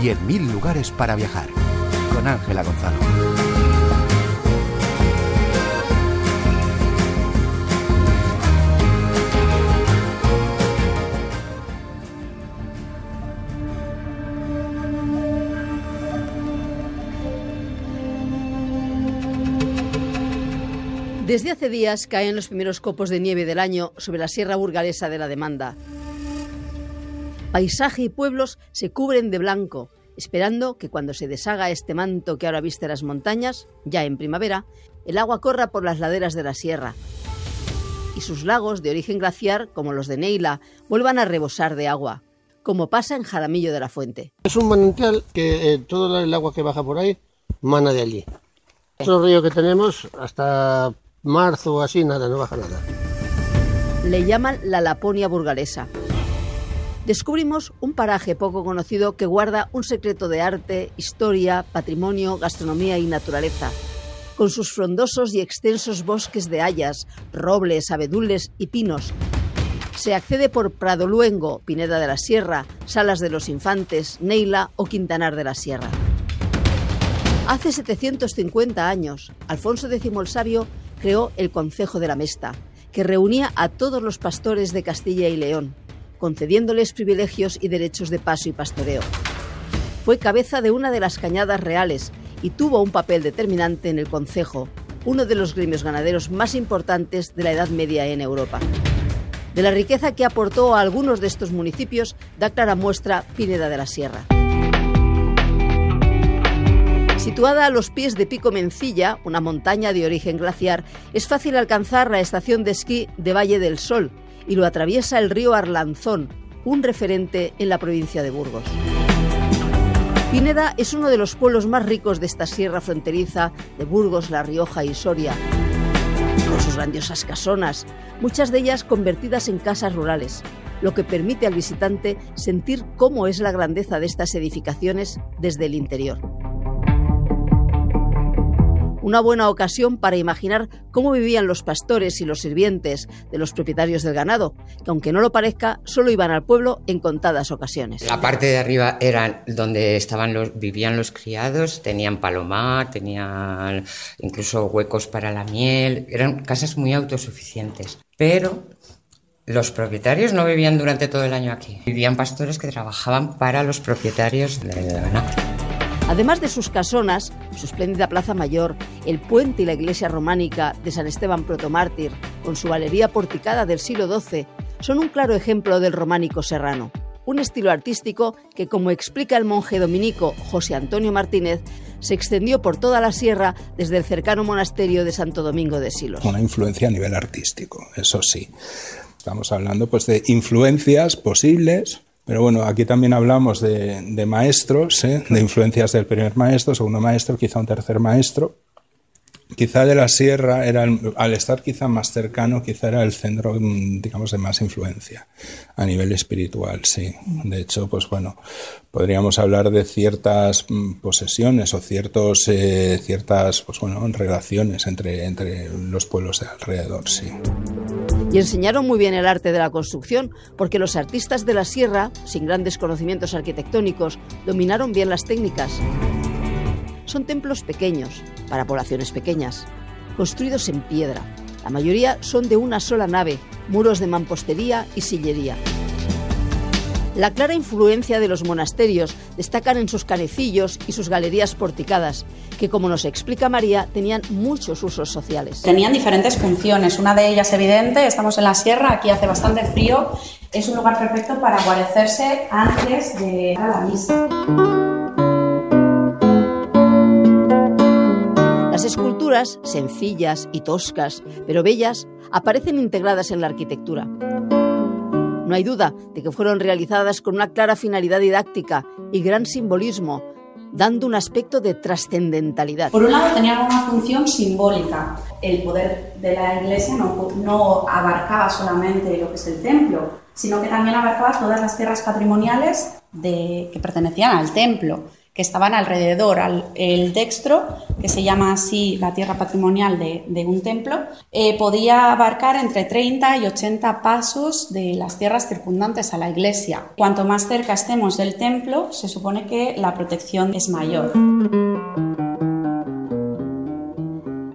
10.000 lugares para viajar. Con Ángela Gonzalo. Desde hace días caen los primeros copos de nieve del año sobre la sierra burgalesa de la demanda. Paisaje y pueblos se cubren de blanco, esperando que cuando se deshaga este manto que ahora viste las montañas, ya en primavera, el agua corra por las laderas de la sierra y sus lagos de origen glaciar, como los de Neila, vuelvan a rebosar de agua, como pasa en Jaramillo de la Fuente. Es un manantial que eh, todo el agua que baja por ahí mana de allí. Es un río que tenemos hasta marzo o así, nada, no baja nada. Le llaman la Laponia burgalesa. Descubrimos un paraje poco conocido que guarda un secreto de arte, historia, patrimonio, gastronomía y naturaleza. Con sus frondosos y extensos bosques de hayas, robles, abedules y pinos. Se accede por Prado Luengo, Pineda de la Sierra, Salas de los Infantes, Neila o Quintanar de la Sierra. Hace 750 años, Alfonso X el Sabio creó el Concejo de la Mesta, que reunía a todos los pastores de Castilla y León, concediéndoles privilegios y derechos de paso y pastoreo. Fue cabeza de una de las cañadas reales y tuvo un papel determinante en el Concejo, uno de los gremios ganaderos más importantes de la Edad Media en Europa. De la riqueza que aportó a algunos de estos municipios da clara muestra Pineda de la Sierra. Situada a los pies de Pico Mencilla, una montaña de origen glaciar, es fácil alcanzar la estación de esquí de Valle del Sol y lo atraviesa el río Arlanzón, un referente en la provincia de Burgos. Pineda es uno de los pueblos más ricos de esta sierra fronteriza de Burgos, La Rioja y Soria, con sus grandiosas casonas, muchas de ellas convertidas en casas rurales, lo que permite al visitante sentir cómo es la grandeza de estas edificaciones desde el interior una buena ocasión para imaginar cómo vivían los pastores y los sirvientes de los propietarios del ganado, que aunque no lo parezca, solo iban al pueblo en contadas ocasiones. La parte de arriba era donde estaban los, vivían los criados, tenían palomar, tenían incluso huecos para la miel, eran casas muy autosuficientes. Pero los propietarios no vivían durante todo el año aquí, vivían pastores que trabajaban para los propietarios del ganado. Además de sus casonas, su espléndida plaza mayor, el puente y la iglesia románica de San Esteban Protomártir, con su galería porticada del siglo XII, son un claro ejemplo del románico serrano. Un estilo artístico que, como explica el monje dominico José Antonio Martínez, se extendió por toda la sierra desde el cercano monasterio de Santo Domingo de Silos. Una influencia a nivel artístico, eso sí. Estamos hablando pues de influencias posibles pero bueno, aquí también hablamos de, maestros, ¿eh? de influencias del primer maestro, segundo maestro, quizá un tercer maestro. Quizá de la sierra era, al estar quizá más cercano, quizá era el centro, mm, digamos, de más influencia a nivel espiritual, sí. De hecho, pues bueno, podríamos hablar de ciertas mm, posesiones o ciertos, eh, ciertas, pues bueno, relaciones entre, entre los pueblos de alrededor, sí y enseñaron muy bien el arte de la construcción, porque los artistas de la sierra, sin grandes conocimientos arquitectónicos, dominaron bien las técnicas. Son templos pequeños, para poblaciones pequeñas, construidos en piedra. La mayoría son de una sola nave, muros de mampostería y sillería. La clara influencia de los monasterios destacan en sus canecillos y sus galerías porticadas, que como nos explica María, tenían muchos usos sociales. Tenían diferentes funciones, una de ellas evidente, estamos en la sierra, aquí hace bastante frío, es un lugar perfecto para guarecerse antes de ir a la misa. Las esculturas, sencillas y toscas, pero bellas, aparecen integradas en la arquitectura. No hay duda de que fueron realizadas con una clara finalidad didáctica y gran simbolismo, dando un aspecto de trascendentalidad. Por un lado tenían una función simbólica. El poder de la iglesia no, abarcaba solamente lo que es el templo, sino que también abarcaba todas las tierras patrimoniales que pertenecían al templo estaban alrededor. el dextro, que se llama así la tierra patrimonial de, un templo, eh, podía abarcar entre 30 y 80 pasos de las tierras circundantes a la iglesia. Cuanto más cerca estemos del templo, se supone que la protección es mayor.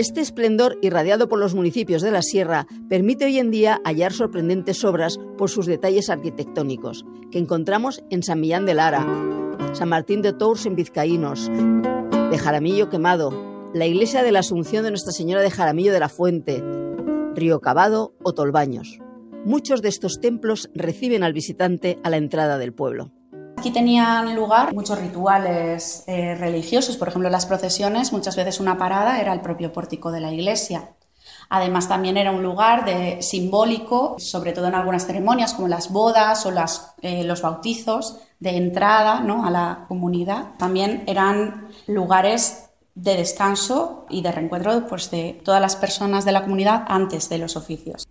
Este esplendor irradiado por los municipios de la sierra permite hoy en día hallar sorprendentes obras por sus detalles arquitectónicos, que encontramos en San Millán de Lara, San Martín de Tours en Vizcaínos, de Jaramillo Quemado, la iglesia de la Asunción de Nuestra Señora de Jaramillo de la Fuente, Río Cavado o Tolbaños. Muchos de estos templos reciben al visitante a la entrada del pueblo. Aquí tenían lugar muchos rituales eh, religiosos, por ejemplo las procesiones, muchas veces una parada era el propio pórtico de la iglesia. Además también era un lugar de, simbólico, sobre todo en algunas ceremonias como las bodas o eh, los bautizos, de entrada a la comunidad. También eran lugares de descanso y de reencuentro pues, de todas las personas de la comunidad antes de los oficios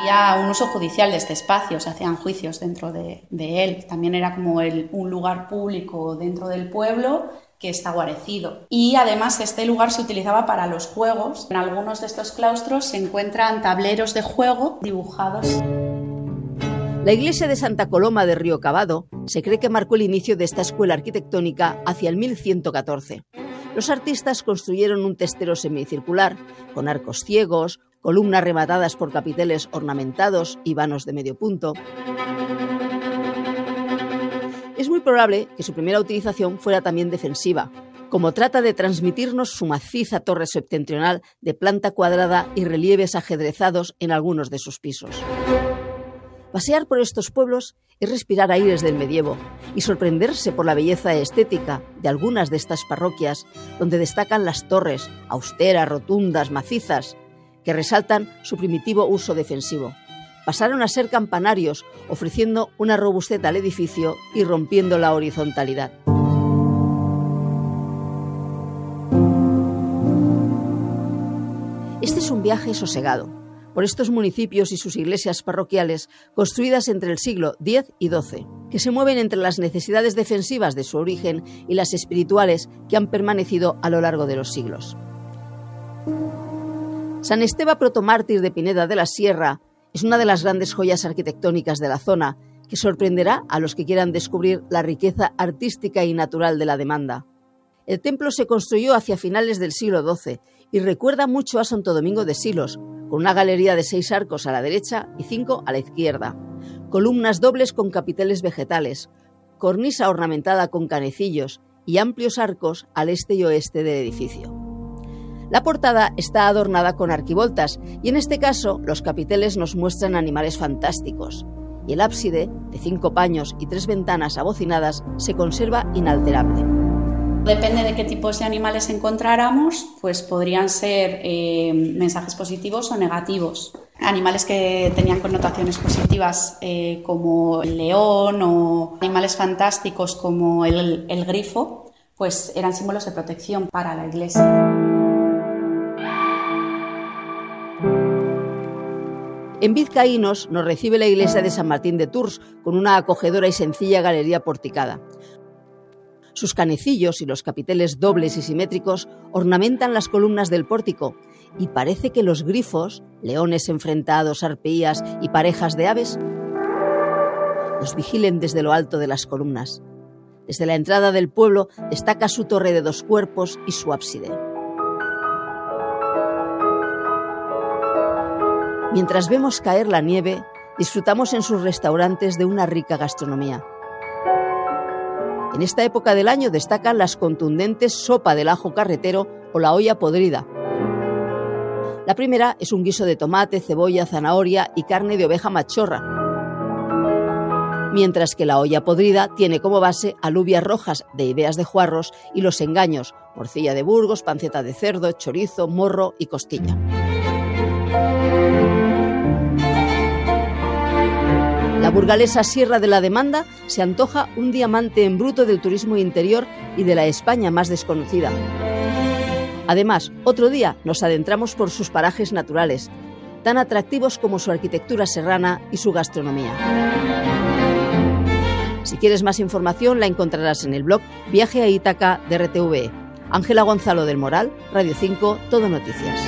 había un uso judicial de este espacio, se hacían juicios dentro de, él. También era como un lugar público dentro del pueblo que está guarecido. Y además este lugar se utilizaba para los juegos. En algunos de estos claustros se encuentran tableros de juego dibujados. La iglesia de Santa Coloma de Río Cavado se cree que marcó el inicio de esta escuela arquitectónica hacia el 1114. Los artistas construyeron un testero semicircular, con arcos ciegos, columnas rematadas por capiteles ornamentados y vanos de medio punto. Es muy probable que su primera utilización fuera también defensiva, como trata de transmitirnos su maciza torre septentrional de planta cuadrada y relieves ajedrezados en algunos de sus pisos. Pasear por estos pueblos es respirar aires del medievo y sorprenderse por la belleza estética de algunas de estas parroquias, donde destacan las torres, austeras, rotundas, macizas, que resaltan su primitivo uso defensivo. Pasaron a ser campanarios, ofreciendo una robustez al edificio y rompiendo la horizontalidad. Este es un viaje sosegado por estos municipios y sus iglesias parroquiales construidas entre el siglo X y XII, que se mueven entre las necesidades defensivas de su origen y las espirituales que han permanecido a lo largo de los siglos. San Esteban protomártir de Pineda de la Sierra es una de las grandes joyas arquitectónicas de la zona que sorprenderá a los que quieran descubrir la riqueza artística y natural de la demanda. El templo se construyó hacia finales del siglo XII y recuerda mucho a Santo Domingo de Silos, con una galería de seis arcos a la derecha y cinco a la izquierda, columnas dobles con capiteles vegetales, cornisa ornamentada con canecillos y amplios arcos al este y oeste del edificio. La portada está adornada con arquivoltas y en este caso los capiteles nos muestran animales fantásticos y el ábside, de cinco paños y tres ventanas abocinadas, se conserva inalterable. Depende de qué tipos de animales encontráramos, pues podrían ser eh, mensajes positivos o negativos. Animales que tenían connotaciones positivas eh, como el león o animales fantásticos como el grifo, pues eran símbolos de protección para la iglesia. En Vizcaínos nos recibe la iglesia de San Martín de Tours con una acogedora y sencilla galería porticada. Sus canecillos y los capiteles dobles y simétricos ornamentan las columnas del pórtico y parece que los grifos, leones enfrentados, arpías y parejas de aves, los vigilen desde lo alto de las columnas. Desde la entrada del pueblo destaca su torre de dos cuerpos y su ábside. Mientras vemos caer la nieve, disfrutamos en sus restaurantes de una rica gastronomía. En esta época del año destacan las contundentes sopa del ajo carretero o la olla podrida. La primera es un guiso de tomate, cebolla, zanahoria y carne de oveja machorra, mientras que la olla podrida tiene como base alubias rojas de ideas de juarros y los engaños, morcilla de Burgos, panceta de cerdo, chorizo, morro y costilla. La burgalesa Sierra de la Demanda se antoja un diamante en bruto del turismo interior y de la España más desconocida. Además, otro día nos adentramos por sus parajes naturales, tan atractivos como su arquitectura serrana y su gastronomía. Si quieres más información la encontrarás en el blog Viaje a Ítaca de RTV. Ángela Gonzalo del Moral, Radio 5, Todo Noticias.